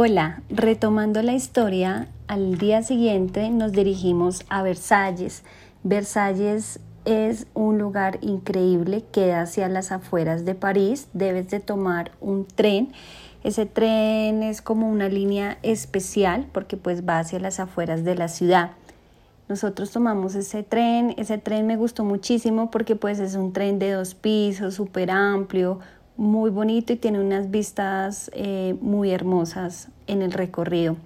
Hola, retomando la historia, al día siguiente nos dirigimos a Versalles. Versalles es un lugar increíble, queda hacia las afueras de París, debes de tomar un tren. Ese tren es como una línea especial porque pues va hacia las afueras de la ciudad. Nosotros tomamos ese tren, ese tren me gustó muchísimo porque pues es un tren de dos pisos, súper amplio, muy bonito y tiene unas vistas eh, muy hermosas en el recorrido.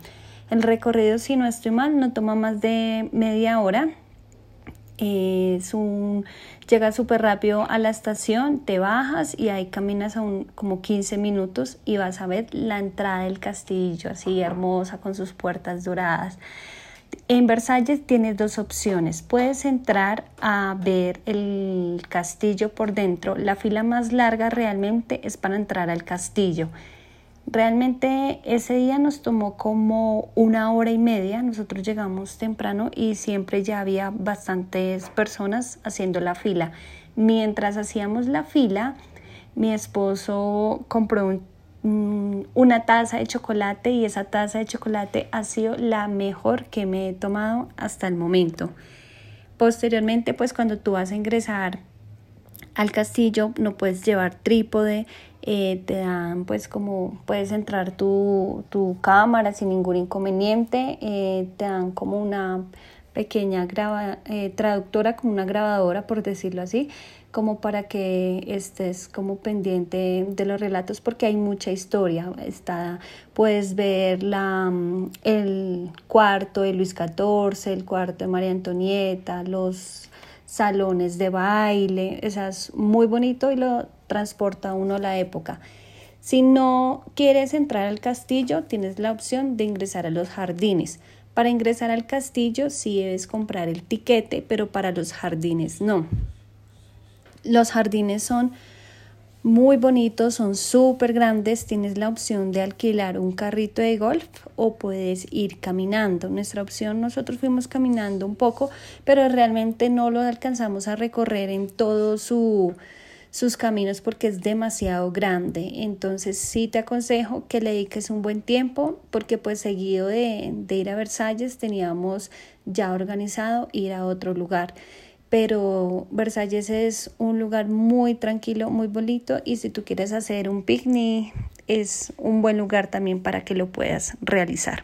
El recorrido, si no estoy mal, no toma más de media hora. es un, llegas súper rápido a la estación, te bajas y ahí caminas a un, como 15 minutos y vas a ver la entrada del castillo, así hermosa, con sus puertas doradas. En Versalles tienes dos opciones. Puedes entrar a ver el castillo por dentro. La fila más larga realmente es para entrar al castillo. Realmente ese día nos tomó como una hora y media. Nosotros llegamos temprano y siempre ya había bastantes personas haciendo la fila. Mientras hacíamos la fila, mi esposo compró un una taza de chocolate y esa taza de chocolate ha sido la mejor que me he tomado hasta el momento. Posteriormente, pues cuando tú vas a ingresar al castillo no puedes llevar trípode, eh, te dan pues como puedes entrar tu, tu cámara sin ningún inconveniente, eh, te dan como una pequeña eh, traductora, como una grabadora, por decirlo así, como para que estés como pendiente de los relatos porque hay mucha historia. Está, puedes ver la, mm, el cuarto de Luis XIV, el cuarto de María Antonieta, los salones de baile, eso es muy bonito y lo transporta uno a la época. Si no quieres entrar al castillo, tienes la opción de ingresar a los jardines. Para ingresar al castillo sí debes comprar el tiquete, pero para los jardines no. Los jardines son muy bonitos, son súper grandes. Tienes la opción de alquilar un carrito de golf o puedes ir caminando. Nuestra opción, nosotros fuimos caminando un poco, pero realmente no lo alcanzamos a recorrer en todo su sus caminos porque es demasiado grande. Entonces sí te aconsejo que le dediques un buen tiempo porque pues seguido de, de ir a Versalles teníamos ya organizado ir a otro lugar pero Versalles es un lugar muy tranquilo, muy bonito y si tú quieres hacer un picnic es un buen lugar también para que lo puedas realizar.